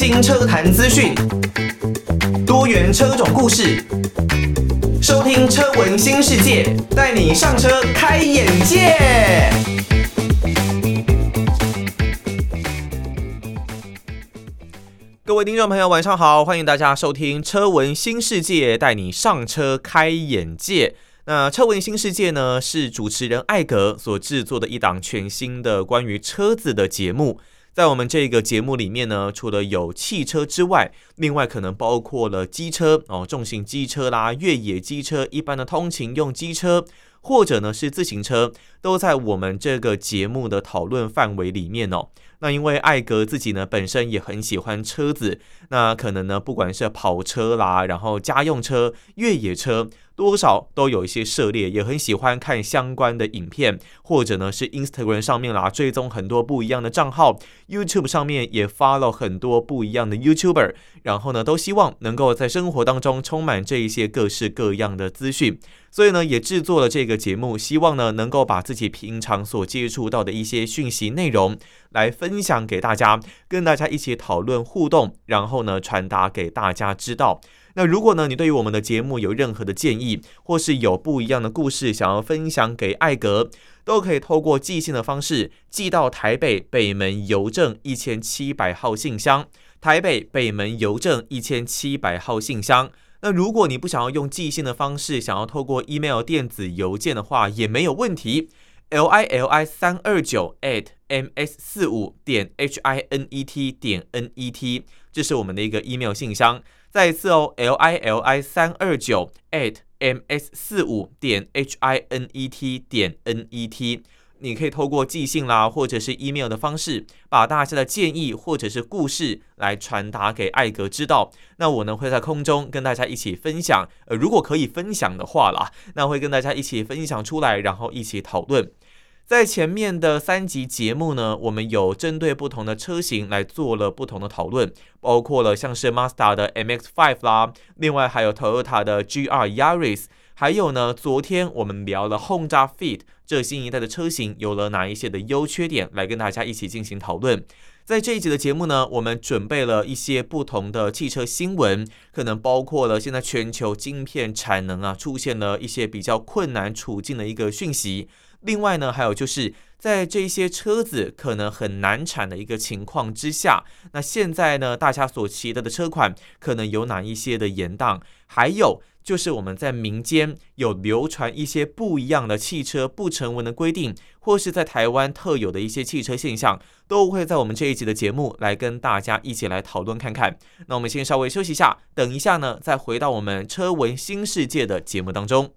新车坛资讯，多元车种故事，收听车闻新世界，带你上车开眼界。各位听众朋友，晚上好，欢迎大家收听车闻新世界，带你上车开眼界。那车闻新世界呢，是主持人艾格所制作的一档全新的关于车子的节目。在我们这个节目里面呢，除了有汽车之外，另外可能包括了机车哦，重型机车啦、越野机车、一般的通勤用机车，或者呢是自行车，都在我们这个节目的讨论范围里面哦。那因为艾格自己呢本身也很喜欢车子，那可能呢不管是跑车啦，然后家用车、越野车。多少都有一些涉猎，也很喜欢看相关的影片，或者呢是 Instagram 上面啦，追踪很多不一样的账号，YouTube 上面也 follow 很多不一样的 YouTuber，然后呢都希望能够在生活当中充满这一些各式各样的资讯，所以呢也制作了这个节目，希望呢能够把自己平常所接触到的一些讯息内容来分享给大家，跟大家一起讨论互动，然后呢传达给大家知道。那如果呢，你对于我们的节目有任何的建议，或是有不一样的故事想要分享给艾格，都可以透过寄信的方式寄到台北北门邮政一千七百号信箱，台北北门邮政一千七百号信箱。那如果你不想要用寄信的方式，想要透过 email 电子邮件的话，也没有问题。L i l i 三二九 at m s 四五点 h i n e t 点 n e t，这是我们的一个 email 信箱。再一次哦，l i l i 三二九 at m s 四五点 h i n e t 点 n e t，你可以透过寄信啦，或者是 email 的方式，把大家的建议或者是故事来传达给艾格知道。那我呢会在空中跟大家一起分享，呃，如果可以分享的话啦，那会跟大家一起分享出来，然后一起讨论。在前面的三集节目呢，我们有针对不同的车型来做了不同的讨论，包括了像是 Mazda 的 MX-5 啦，另外还有 Toyota 的 GR Yaris，还有呢，昨天我们聊了 Honda Fit 这新一代的车型有了哪一些的优缺点，来跟大家一起进行讨论。在这一集的节目呢，我们准备了一些不同的汽车新闻，可能包括了现在全球晶片产能啊出现了一些比较困难处境的一个讯息。另外呢，还有就是在这些车子可能很难产的一个情况之下，那现在呢，大家所期待的车款可能有哪一些的延宕？还有就是我们在民间有流传一些不一样的汽车不成文的规定，或是在台湾特有的一些汽车现象，都会在我们这一集的节目来跟大家一起来讨论看看。那我们先稍微休息一下，等一下呢，再回到我们车闻新世界的节目当中。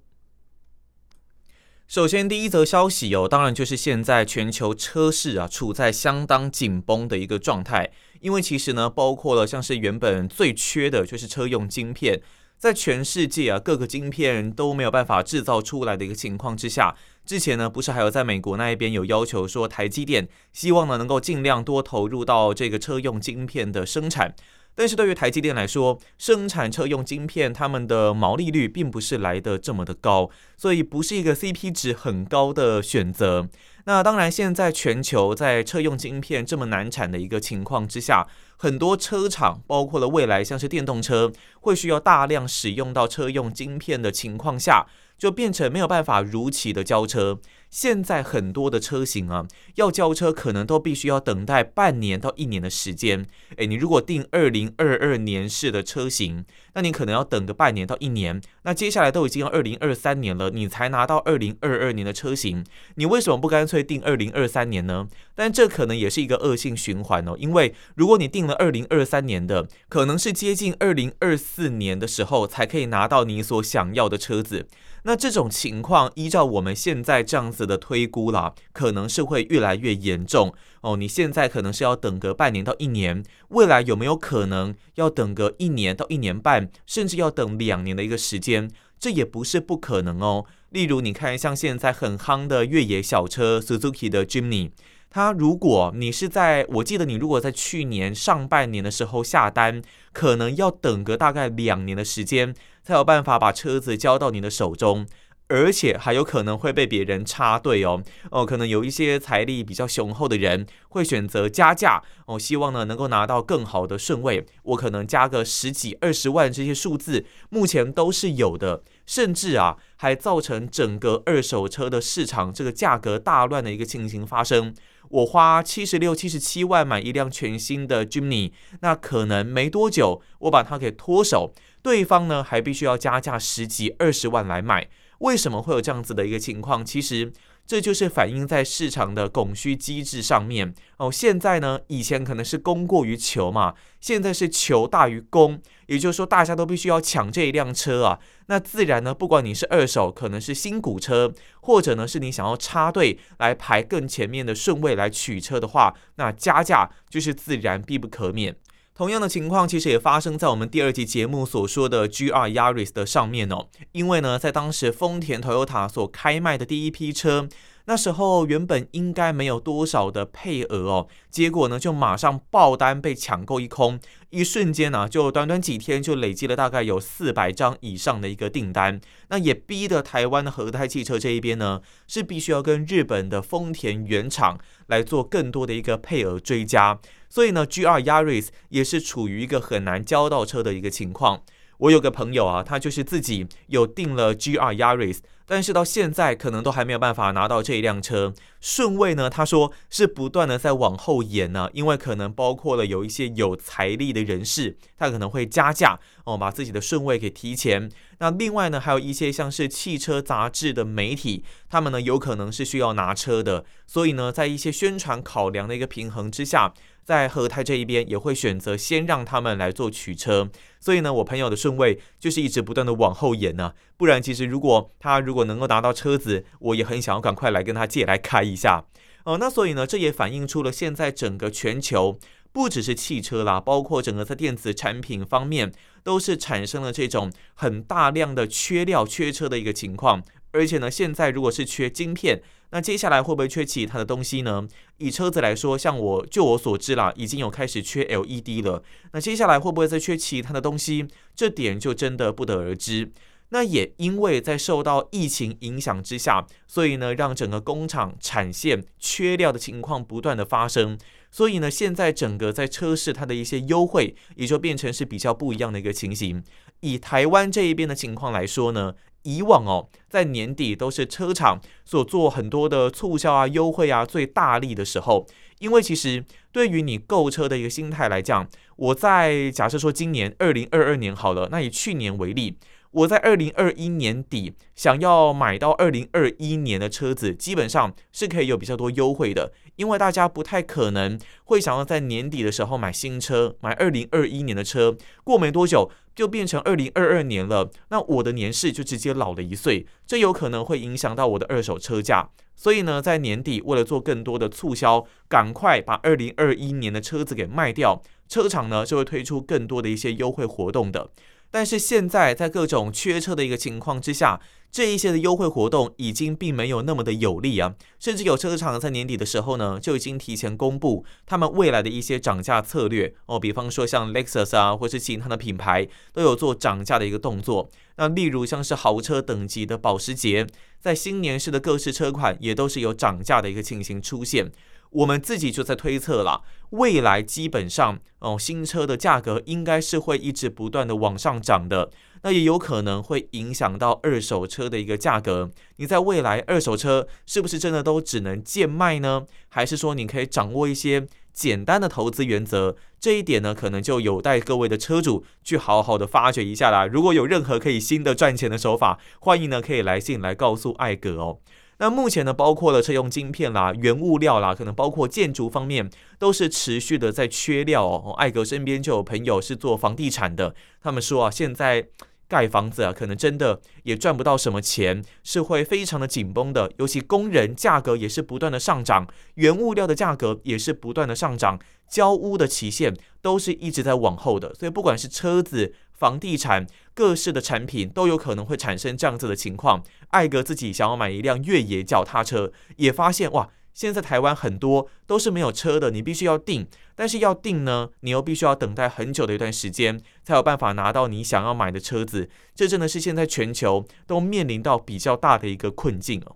首先，第一则消息哦，当然就是现在全球车市啊处在相当紧绷的一个状态，因为其实呢，包括了像是原本最缺的就是车用晶片，在全世界啊各个晶片都没有办法制造出来的一个情况之下，之前呢不是还有在美国那一边有要求说台积电希望呢能够尽量多投入到这个车用晶片的生产。但是对于台积电来说，生产车用晶片，他们的毛利率并不是来的这么的高，所以不是一个 CP 值很高的选择。那当然，现在全球在车用晶片这么难产的一个情况之下，很多车厂，包括了未来像是电动车，会需要大量使用到车用晶片的情况下，就变成没有办法如期的交车。现在很多的车型啊，要交车可能都必须要等待半年到一年的时间。诶，你如果订二零二二年式的车型，那你可能要等个半年到一年。那接下来都已经要二零二三年了，你才拿到二零二二年的车型，你为什么不干脆订二零二三年呢？但这可能也是一个恶性循环哦，因为如果你订了二零二三年的，可能是接近二零二四年的时候才可以拿到你所想要的车子。那这种情况，依照我们现在这样子的推估啦，可能是会越来越严重哦。你现在可能是要等个半年到一年，未来有没有可能要等个一年到一年半，甚至要等两年的一个时间？这也不是不可能哦。例如，你看像现在很夯的越野小车 Suzuki 的 Jimny，他如果你是在，我记得你如果在去年上半年的时候下单，可能要等个大概两年的时间。才有办法把车子交到你的手中，而且还有可能会被别人插队哦。哦，可能有一些财力比较雄厚的人会选择加价哦，希望呢能够拿到更好的顺位。我可能加个十几二十万这些数字，目前都是有的。甚至啊，还造成整个二手车的市场这个价格大乱的一个情形发生。我花七十六、七十七万买一辆全新的 Jimny，那可能没多久我把它给脱手，对方呢还必须要加价十几、二十万来买。为什么会有这样子的一个情况？其实。这就是反映在市场的供需机制上面哦。现在呢，以前可能是供过于求嘛，现在是求大于供，也就是说，大家都必须要抢这一辆车啊。那自然呢，不管你是二手，可能是新古车，或者呢是你想要插队来排更前面的顺位来取车的话，那加价就是自然必不可免。同样的情况其实也发生在我们第二集节目所说的 GR Yaris 的上面哦，因为呢，在当时丰田 Toyota 所开卖的第一批车，那时候原本应该没有多少的配额哦，结果呢就马上爆单被抢购一空，一瞬间呢就短短几天就累积了大概有四百张以上的一个订单，那也逼得台湾的和泰汽车这一边呢是必须要跟日本的丰田原厂来做更多的一个配额追加。所以呢，GR Yaris 也是处于一个很难交到车的一个情况。我有个朋友啊，他就是自己有订了 GR Yaris，但是到现在可能都还没有办法拿到这一辆车。顺位呢，他说是不断的在往后延呢，因为可能包括了有一些有财力的人士，他可能会加价哦，把自己的顺位给提前。那另外呢，还有一些像是汽车杂志的媒体，他们呢有可能是需要拿车的，所以呢，在一些宣传考量的一个平衡之下。在和泰这一边也会选择先让他们来做取车，所以呢，我朋友的顺位就是一直不断的往后延呢、不然，其实如果他如果能够拿到车子，我也很想要赶快来跟他借来开一下。哦，那所以呢，这也反映出了现在整个全球不只是汽车啦，包括整个在电子产品方面都是产生了这种很大量的缺料、缺车的一个情况。而且呢，现在如果是缺晶片，那接下来会不会缺其他的东西呢？以车子来说，像我就我所知啦，已经有开始缺 LED 了。那接下来会不会再缺其他的东西？这点就真的不得而知。那也因为在受到疫情影响之下，所以呢，让整个工厂产线缺料的情况不断的发生。所以呢，现在整个在车市它的一些优惠，也就变成是比较不一样的一个情形。以台湾这一边的情况来说呢。以往哦，在年底都是车厂所做很多的促销啊、优惠啊最大力的时候，因为其实对于你购车的一个心态来讲，我在假设说今年二零二二年好了，那以去年为例。我在二零二一年底想要买到二零二一年的车子，基本上是可以有比较多优惠的，因为大家不太可能会想要在年底的时候买新车，买二零二一年的车，过没多久就变成二零二二年了，那我的年事就直接老了一岁，这有可能会影响到我的二手车价。所以呢，在年底为了做更多的促销，赶快把二零二一年的车子给卖掉，车厂呢就会推出更多的一些优惠活动的。但是现在在各种缺车的一个情况之下，这一些的优惠活动已经并没有那么的有利啊，甚至有车厂在年底的时候呢，就已经提前公布他们未来的一些涨价策略哦，比方说像 Lexus 啊，或是其他的品牌都有做涨价的一个动作。那例如像是豪车等级的保时捷，在新年式的各式车款也都是有涨价的一个情形出现。我们自己就在推测了，未来基本上哦，新车的价格应该是会一直不断的往上涨的，那也有可能会影响到二手车的一个价格。你在未来二手车是不是真的都只能贱卖呢？还是说你可以掌握一些简单的投资原则？这一点呢，可能就有待各位的车主去好好的发掘一下啦。如果有任何可以新的赚钱的手法，欢迎呢可以来信来告诉艾格哦。那目前呢，包括了车用晶片啦、原物料啦，可能包括建筑方面，都是持续的在缺料哦。艾格身边就有朋友是做房地产的，他们说啊，现在盖房子啊，可能真的也赚不到什么钱，是会非常的紧绷的。尤其工人价格也是不断的上涨，原物料的价格也是不断的上涨，交屋的期限都是一直在往后的。所以不管是车子，房地产各式的产品都有可能会产生这样子的情况。艾格自己想要买一辆越野脚踏车，也发现哇，现在台湾很多都是没有车的，你必须要订，但是要订呢，你又必须要等待很久的一段时间，才有办法拿到你想要买的车子。这真的是现在全球都面临到比较大的一个困境哦。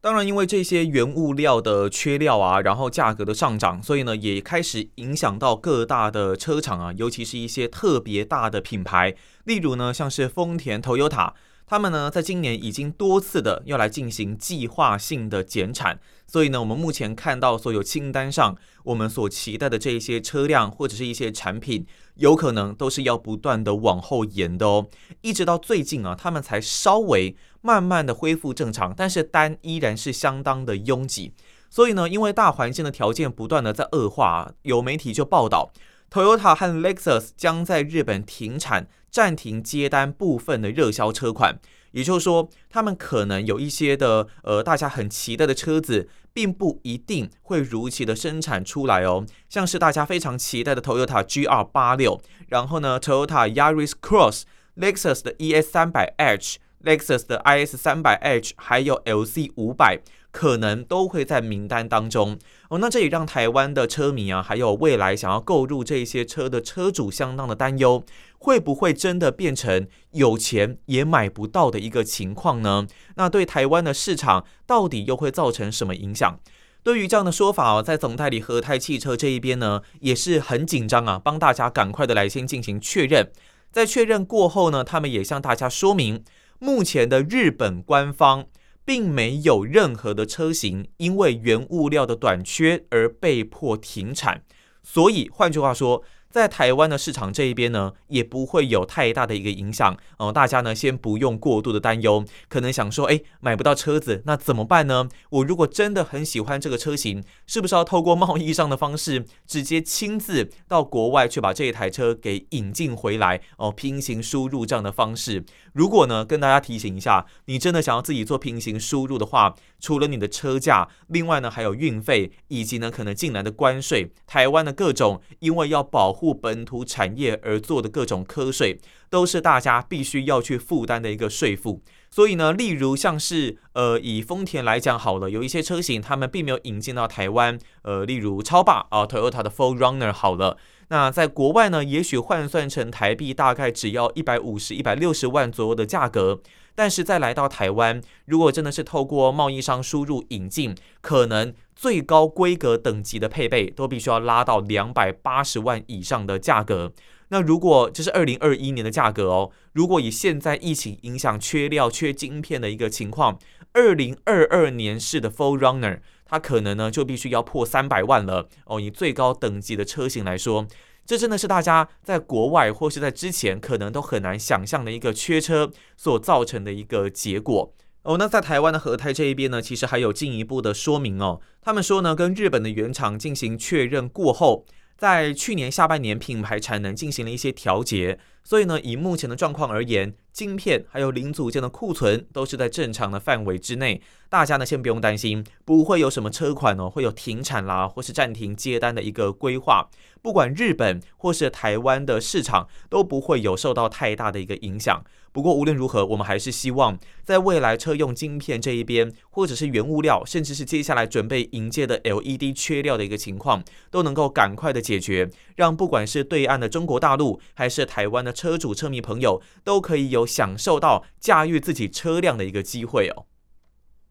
当然，因为这些原物料的缺料啊，然后价格的上涨，所以呢，也开始影响到各大的车厂啊，尤其是一些特别大的品牌，例如呢，像是丰田、Toyota。他们呢，在今年已经多次的要来进行计划性的减产，所以呢，我们目前看到所有清单上我们所期待的这一些车辆或者是一些产品，有可能都是要不断的往后延的哦，一直到最近啊，他们才稍微慢慢的恢复正常，但是单依然是相当的拥挤，所以呢，因为大环境的条件不断的在恶化，有媒体就报道。Toyota 和 Lexus 将在日本停产，暂停接单部分的热销车款，也就是说，他们可能有一些的呃，大家很期待的车子，并不一定会如期的生产出来哦。像是大家非常期待的 Toyota GR 八六，然后呢，Toyota Yaris Cross、Lexus 的 ES 三百 H、Lexus 的 IS 三百 H，还有 LC 五百。可能都会在名单当中哦，那这也让台湾的车迷啊，还有未来想要购入这些车的车主相当的担忧，会不会真的变成有钱也买不到的一个情况呢？那对台湾的市场到底又会造成什么影响？对于这样的说法哦，在总代理和泰汽车这一边呢，也是很紧张啊，帮大家赶快的来先进行确认，在确认过后呢，他们也向大家说明，目前的日本官方。并没有任何的车型因为原物料的短缺而被迫停产，所以换句话说，在台湾的市场这一边呢，也不会有太大的一个影响哦、呃。大家呢，先不用过度的担忧，可能想说，哎，买不到车子，那怎么办呢？我如果真的很喜欢这个车型，是不是要透过贸易上的方式，直接亲自到国外去把这一台车给引进回来哦？平行输入这样的方式，如果呢，跟大家提醒一下，你真的想要自己做平行输入的话，除了你的车价，另外呢，还有运费，以及呢，可能进来的关税，台湾的各种，因为要保护。本土产业而做的各种课税，都是大家必须要去负担的一个税负。所以呢，例如像是呃，以丰田来讲好了，有一些车型他们并没有引进到台湾，呃，例如超霸啊，Toyota 的 4Runner 好了，那在国外呢，也许换算成台币大概只要一百五十、一百六十万左右的价格。但是再来到台湾，如果真的是透过贸易商输入引进，可能最高规格等级的配备都必须要拉到两百八十万以上的价格。那如果这是二零二一年的价格哦，如果以现在疫情影响缺料、缺晶片的一个情况，二零二二年式的 4Runner，它可能呢就必须要破三百万了哦。以最高等级的车型来说。这真的是大家在国外或是在之前可能都很难想象的一个缺车所造成的一个结果哦。那在台湾的和泰这一边呢，其实还有进一步的说明哦。他们说呢，跟日本的原厂进行确认过后，在去年下半年品牌产能进行了一些调节，所以呢，以目前的状况而言，晶片还有零组件的库存都是在正常的范围之内。大家呢，先不用担心，不会有什么车款哦会有停产啦，或是暂停接单的一个规划。不管日本或是台湾的市场都不会有受到太大的一个影响。不过无论如何，我们还是希望在未来车用晶片这一边，或者是原物料，甚至是接下来准备迎接的 LED 缺料的一个情况，都能够赶快的解决，让不管是对岸的中国大陆，还是台湾的车主车迷朋友，都可以有享受到驾驭自己车辆的一个机会哦。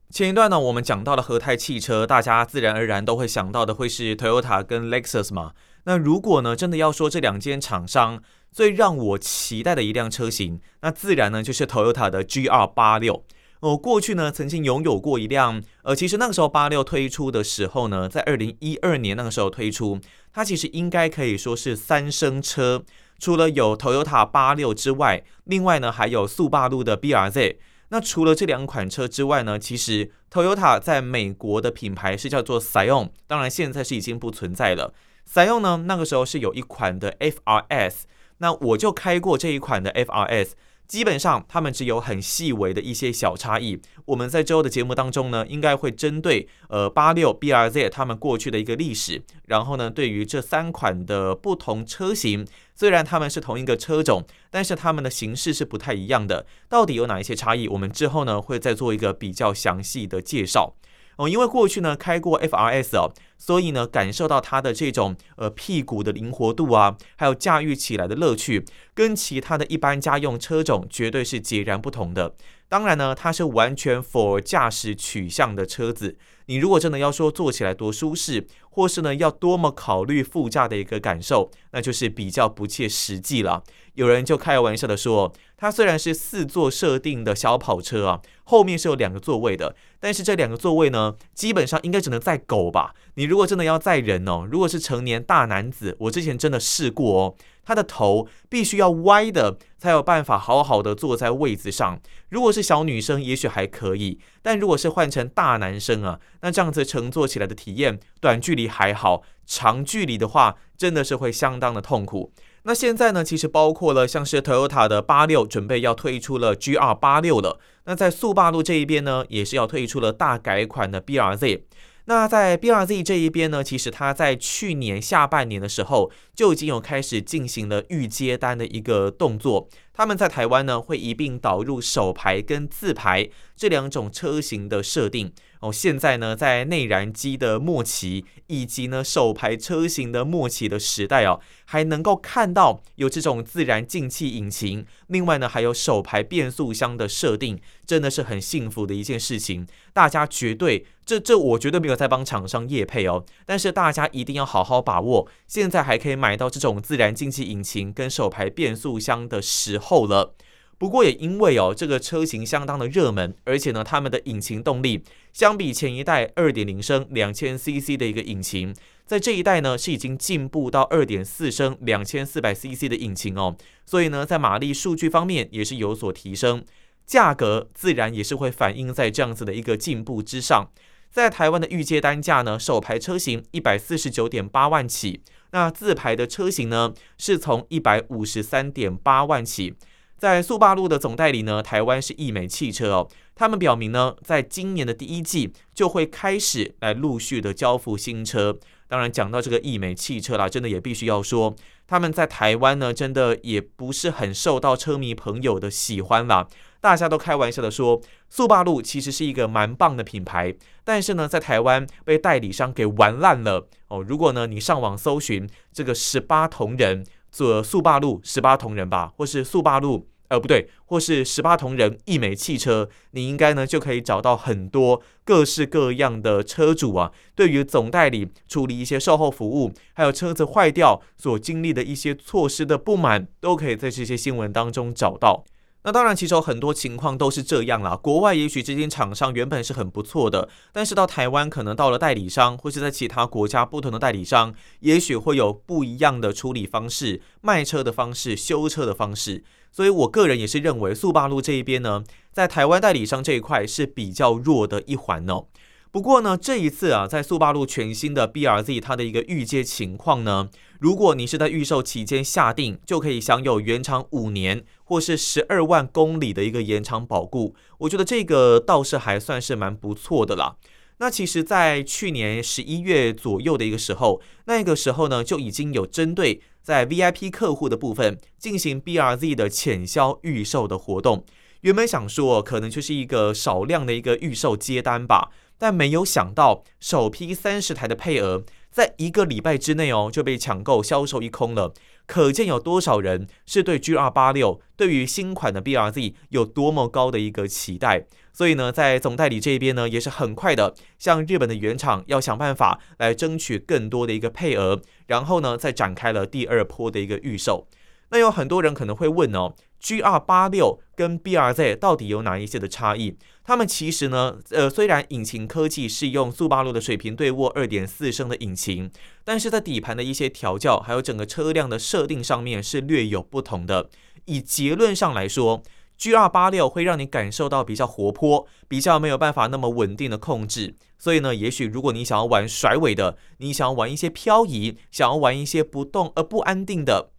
前一段呢，我们讲到了和泰汽车，大家自然而然都会想到的会是 Toyota 跟 Lexus 嘛。那如果呢，真的要说这两间厂商最让我期待的一辆车型，那自然呢就是 Toyota 的 GR 八六。我过去呢曾经拥有过一辆，呃，其实那个时候八六推出的时候呢，在二零一二年那个时候推出，它其实应该可以说是三生车，除了有 Toyota 八六之外，另外呢还有速霸陆的 BRZ。那除了这两款车之外呢，其实 Toyota 在美国的品牌是叫做 Scion，当然现在是已经不存在了。Scion 呢，那个时候是有一款的 FRS，那我就开过这一款的 FRS，基本上他们只有很细微的一些小差异。我们在之后的节目当中呢，应该会针对呃八六 BRZ 他们过去的一个历史，然后呢，对于这三款的不同车型，虽然他们是同一个车种，但是他们的形式是不太一样的，到底有哪一些差异？我们之后呢会再做一个比较详细的介绍。哦，因为过去呢开过 FRS 哦，所以呢感受到它的这种呃屁股的灵活度啊，还有驾驭起来的乐趣，跟其他的一般家用车种绝对是截然不同的。当然呢，它是完全 for 驾驶取向的车子。你如果真的要说坐起来多舒适，或是呢要多么考虑副驾的一个感受，那就是比较不切实际了。有人就开玩笑的说，它虽然是四座设定的小跑车啊，后面是有两个座位的，但是这两个座位呢，基本上应该只能载狗吧。你如果真的要载人哦，如果是成年大男子，我之前真的试过哦，他的头必须要歪的，才有办法好好的坐在位子上。如果是小女生，也许还可以，但如果是换成大男生啊，那这样子乘坐起来的体验，短距离还好，长距离的话，真的是会相当的痛苦。那现在呢，其实包括了像是 Toyota 的八六准备要退出了 GR 八六了。那在速霸路这一边呢，也是要退出了大改款的 BRZ。那在 BRZ 这一边呢，其实它在去年下半年的时候就已经有开始进行了预接单的一个动作。他们在台湾呢会一并导入手排跟自排这两种车型的设定。哦，现在呢在内燃机的末期以及呢手排车型的末期的时代哦，还能够看到有这种自然进气引擎，另外呢还有手排变速箱的设定，真的是很幸福的一件事情。大家绝对。这这我绝对没有在帮厂商业配哦，但是大家一定要好好把握，现在还可以买到这种自然进气引擎跟手排变速箱的时候了。不过也因为哦这个车型相当的热门，而且呢他们的引擎动力相比前一代二点零升两千 CC 的一个引擎，在这一代呢是已经进步到二点四升两千四百 CC 的引擎哦，所以呢在马力数据方面也是有所提升，价格自然也是会反映在这样子的一个进步之上。在台湾的预接单价呢，首排车型一百四十九点八万起，那自排的车型呢是从一百五十三点八万起。在速霸路的总代理呢，台湾是易美汽车哦，他们表明呢，在今年的第一季就会开始来陆续的交付新车。当然，讲到这个易美汽车啦，真的也必须要说，他们在台湾呢，真的也不是很受到车迷朋友的喜欢啦。大家都开玩笑的说，速霸路其实是一个蛮棒的品牌，但是呢，在台湾被代理商给玩烂了哦。如果呢，你上网搜寻这个十八铜人做速霸路十八铜人吧，或是速霸路，呃，不对，或是十八铜人一美汽车，你应该呢就可以找到很多各式各样的车主啊，对于总代理处理一些售后服务，还有车子坏掉所经历的一些措施的不满，都可以在这些新闻当中找到。那当然，其实有很多情况都是这样啦。国外也许这间厂商原本是很不错的，但是到台湾可能到了代理商，或是在其他国家不同的代理商，也许会有不一样的处理方式、卖车的方式、修车的方式。所以我个人也是认为，速霸陆这一边呢，在台湾代理商这一块是比较弱的一环哦。不过呢，这一次啊，在速霸陆全新的 BRZ 它的一个预接情况呢，如果你是在预售期间下定，就可以享有原厂五年或是十二万公里的一个延长保固。我觉得这个倒是还算是蛮不错的啦。那其实，在去年十一月左右的一个时候，那个时候呢，就已经有针对在 VIP 客户的部分进行 BRZ 的潜销预售的活动。原本想说，可能就是一个少量的一个预售接单吧。但没有想到，首批三十台的配额，在一个礼拜之内哦就被抢购销售一空了。可见有多少人是对 GR86 对于新款的 BRZ 有多么高的一个期待。所以呢，在总代理这边呢，也是很快的向日本的原厂要想办法来争取更多的一个配额，然后呢，再展开了第二波的一个预售。那有很多人可能会问哦。GR86 跟 BRZ 到底有哪一些的差异？他们其实呢，呃，虽然引擎科技是用速霸陆的水平对卧二点四升的引擎，但是在底盘的一些调教，还有整个车辆的设定上面是略有不同的。以结论上来说，GR86 会让你感受到比较活泼，比较没有办法那么稳定的控制。所以呢，也许如果你想要玩甩尾的，你想要玩一些漂移，想要玩一些不动而不安定的。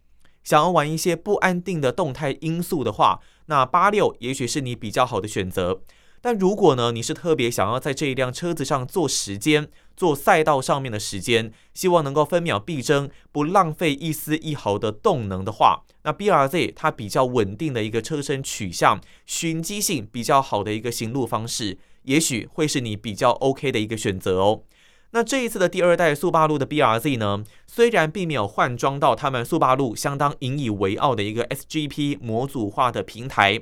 想要玩一些不安定的动态因素的话，那八六也许是你比较好的选择。但如果呢，你是特别想要在这一辆车子上做时间、做赛道上面的时间，希望能够分秒必争，不浪费一丝一毫的动能的话，那 BRZ 它比较稳定的一个车身取向、循迹性比较好的一个行路方式。也许会是你比较 OK 的一个选择哦。那这一次的第二代速霸陆的 BRZ 呢，虽然并没有换装到他们速霸陆相当引以为傲的一个 SGP 模组化的平台，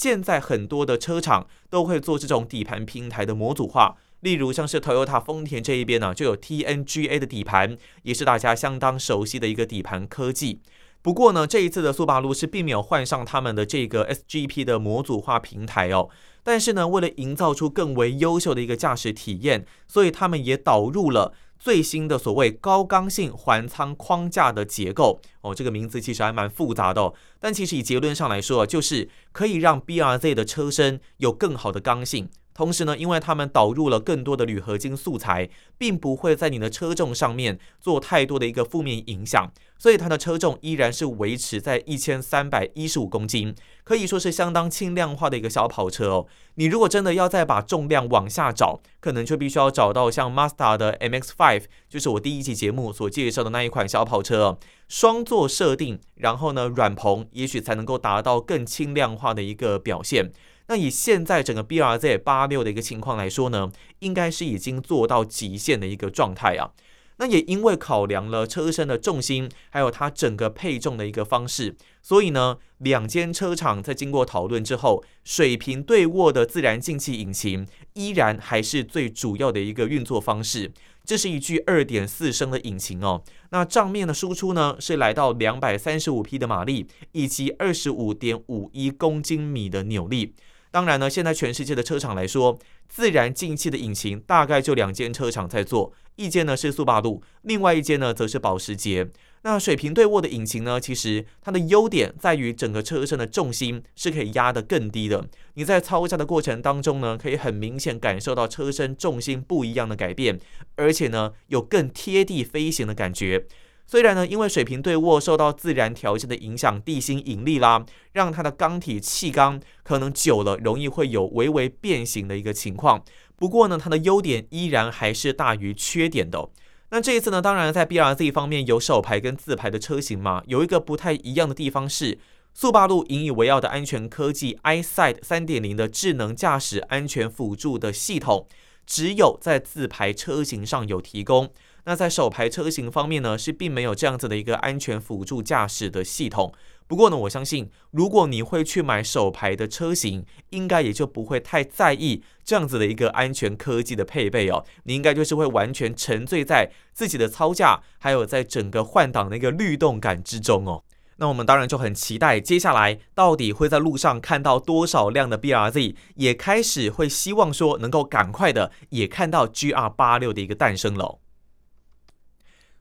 现在很多的车厂都会做这种底盘平台的模组化，例如像是 Toyota 丰田这一边呢，就有 TNGA 的底盘，也是大家相当熟悉的一个底盘科技。不过呢，这一次的速霸陆是并没有换上他们的这个 SGP 的模组化平台哦。但是呢，为了营造出更为优秀的一个驾驶体验，所以他们也导入了最新的所谓高刚性环舱框架的结构哦。这个名字其实还蛮复杂的哦，但其实以结论上来说，就是可以让 BRZ 的车身有更好的刚性。同时呢，因为他们导入了更多的铝合金素材，并不会在你的车重上面做太多的一个负面影响，所以它的车重依然是维持在一千三百一十五公斤，可以说是相当轻量化的一个小跑车哦。你如果真的要再把重量往下找，可能就必须要找到像 Mazda 的 MX-5，就是我第一期节目所介绍的那一款小跑车，双座设定，然后呢软棚，也许才能够达到更轻量化的一个表现。那以现在整个 BRZ 八六的一个情况来说呢，应该是已经做到极限的一个状态啊。那也因为考量了车身的重心，还有它整个配重的一个方式，所以呢，两间车厂在经过讨论之后，水平对卧的自然进气引擎依然还是最主要的一个运作方式。这是一具二点四升的引擎哦。那账面的输出呢，是来到两百三十五匹的马力，以及二十五点五一公斤米的扭力。当然呢，现在全世界的车厂来说，自然进气的引擎大概就两间车厂在做，一间呢是速霸陆，另外一间呢则是保时捷。那水平对卧的引擎呢，其实它的优点在于整个车身的重心是可以压得更低的。你在操驾的过程当中呢，可以很明显感受到车身重心不一样的改变，而且呢有更贴地飞行的感觉。虽然呢，因为水平对卧受到自然条件的影响，地心引力啦，让它的缸体气缸可能久了容易会有微微变形的一个情况。不过呢，它的优点依然还是大于缺点的。那这一次呢，当然在 BRZ 方面有手排跟自排的车型嘛，有一个不太一样的地方是，速霸陆引以为傲的安全科技 EyeSight 三点零的智能驾驶安全辅助的系统，只有在自排车型上有提供。那在首排车型方面呢，是并没有这样子的一个安全辅助驾驶的系统。不过呢，我相信如果你会去买首排的车型，应该也就不会太在意这样子的一个安全科技的配备哦。你应该就是会完全沉醉在自己的操驾，还有在整个换挡的一个律动感之中哦。那我们当然就很期待接下来到底会在路上看到多少辆的 BRZ，也开始会希望说能够赶快的也看到 GR86 的一个诞生了。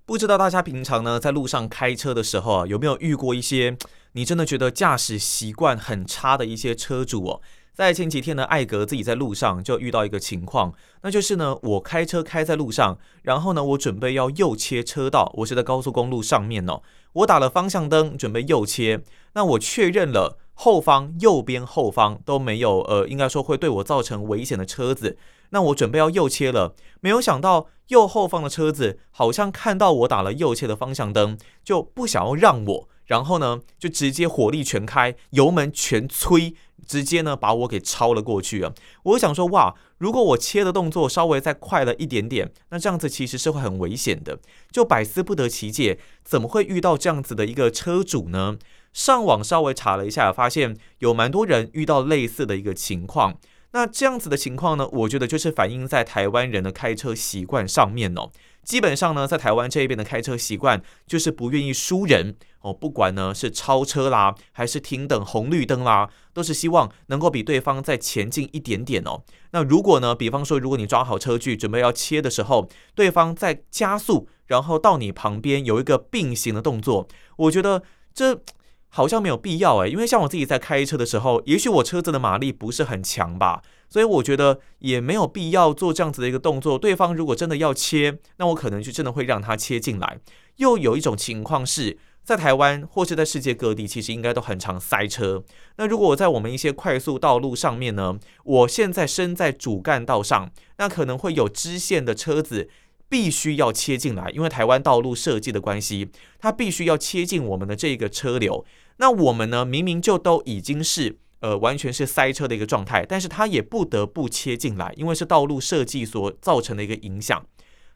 不知道大家平常呢，在路上开车的时候啊，有没有遇过一些 你真的觉得驾驶习惯很差的一些车主哦？在前几天呢，艾格自己在路上就遇到一个情况，那就是呢，我开车开在路上，然后呢，我准备要右切车道，我是在高速公路上面哦，我打了方向灯准备右切，那我确认了后方右边后方都没有呃，应该说会对我造成危险的车子。那我准备要右切了，没有想到右后方的车子好像看到我打了右切的方向灯，就不想要让我，然后呢，就直接火力全开，油门全催，直接呢把我给超了过去啊！我想说，哇，如果我切的动作稍微再快了一点点，那这样子其实是会很危险的，就百思不得其解，怎么会遇到这样子的一个车主呢？上网稍微查了一下，发现有蛮多人遇到类似的一个情况。那这样子的情况呢，我觉得就是反映在台湾人的开车习惯上面哦。基本上呢，在台湾这一边的开车习惯就是不愿意输人哦，不管呢是超车啦，还是停等红绿灯啦，都是希望能够比对方再前进一点点哦。那如果呢，比方说，如果你抓好车距准备要切的时候，对方在加速，然后到你旁边有一个并行的动作，我觉得这。好像没有必要诶，因为像我自己在开车的时候，也许我车子的马力不是很强吧，所以我觉得也没有必要做这样子的一个动作。对方如果真的要切，那我可能就真的会让他切进来。又有一种情况是在台湾或是在世界各地，其实应该都很常塞车。那如果我在我们一些快速道路上面呢，我现在身在主干道上，那可能会有支线的车子。必须要切进来，因为台湾道路设计的关系，它必须要切进我们的这个车流。那我们呢，明明就都已经是呃完全是塞车的一个状态，但是它也不得不切进来，因为是道路设计所造成的一个影响。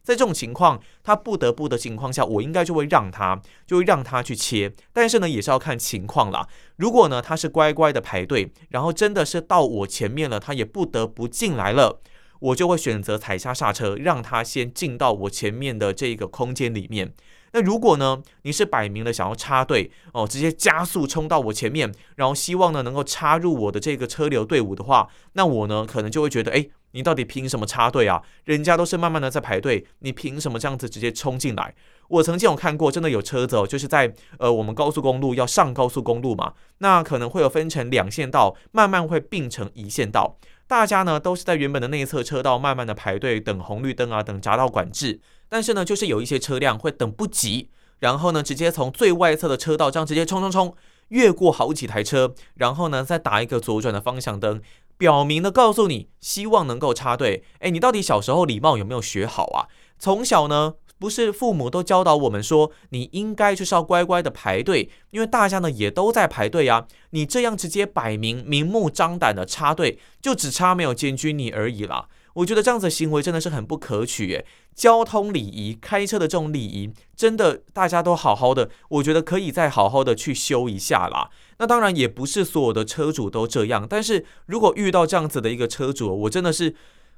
在这种情况，他不得不的情况下，我应该就会让他，就会让他去切。但是呢，也是要看情况啦。如果呢，他是乖乖的排队，然后真的是到我前面了，他也不得不进来了，我就会选择踩下刹车，让他先进到我前面的这个空间里面。那如果呢，你是摆明了想要插队哦，直接加速冲到我前面，然后希望呢能够插入我的这个车流队伍的话，那我呢可能就会觉得，哎。你到底凭什么插队啊？人家都是慢慢的在排队，你凭什么这样子直接冲进来？我曾经有看过，真的有车子哦，就是在呃我们高速公路要上高速公路嘛，那可能会有分成两线道，慢慢会并成一线道，大家呢都是在原本的内侧车道慢慢的排队等红绿灯啊，等匝道管制，但是呢就是有一些车辆会等不及，然后呢直接从最外侧的车道这样直接冲冲冲，越过好几台车，然后呢再打一个左转的方向灯。表明的告诉你，希望能够插队。诶，你到底小时候礼貌有没有学好啊？从小呢，不是父母都教导我们说，你应该就是要乖乖的排队，因为大家呢也都在排队呀。你这样直接摆明、明目张胆的插队，就只差没有检举你而已啦。我觉得这样子的行为真的是很不可取耶。交通礼仪，开车的这种礼仪，真的大家都好好的，我觉得可以再好好的去修一下啦。那当然也不是所有的车主都这样，但是如果遇到这样子的一个车主，我真的是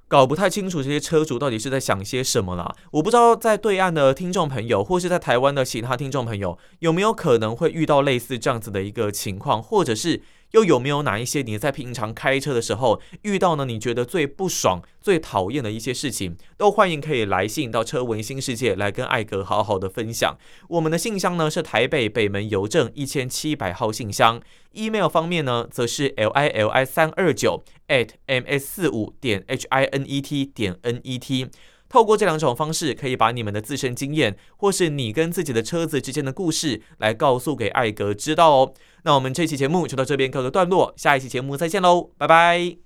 搞不太清楚这些车主到底是在想些什么啦。我不知道在对岸的听众朋友，或是在台湾的其他听众朋友，有没有可能会遇到类似这样子的一个情况，或者是。又有没有哪一些你在平常开车的时候遇到呢？你觉得最不爽、最讨厌的一些事情，都欢迎可以来信到车文新世界来跟艾格好好的分享。我们的信箱呢是台北北门邮政一千七百号信箱，email 方面呢则是 l i l i 三二九 at m s 四五点 h i n e t 点 n e t。透过这两种方式，可以把你们的自身经验，或是你跟自己的车子之间的故事，来告诉给艾格知道哦。那我们这期节目就到这边告个段落，下一期节目再见喽，拜拜。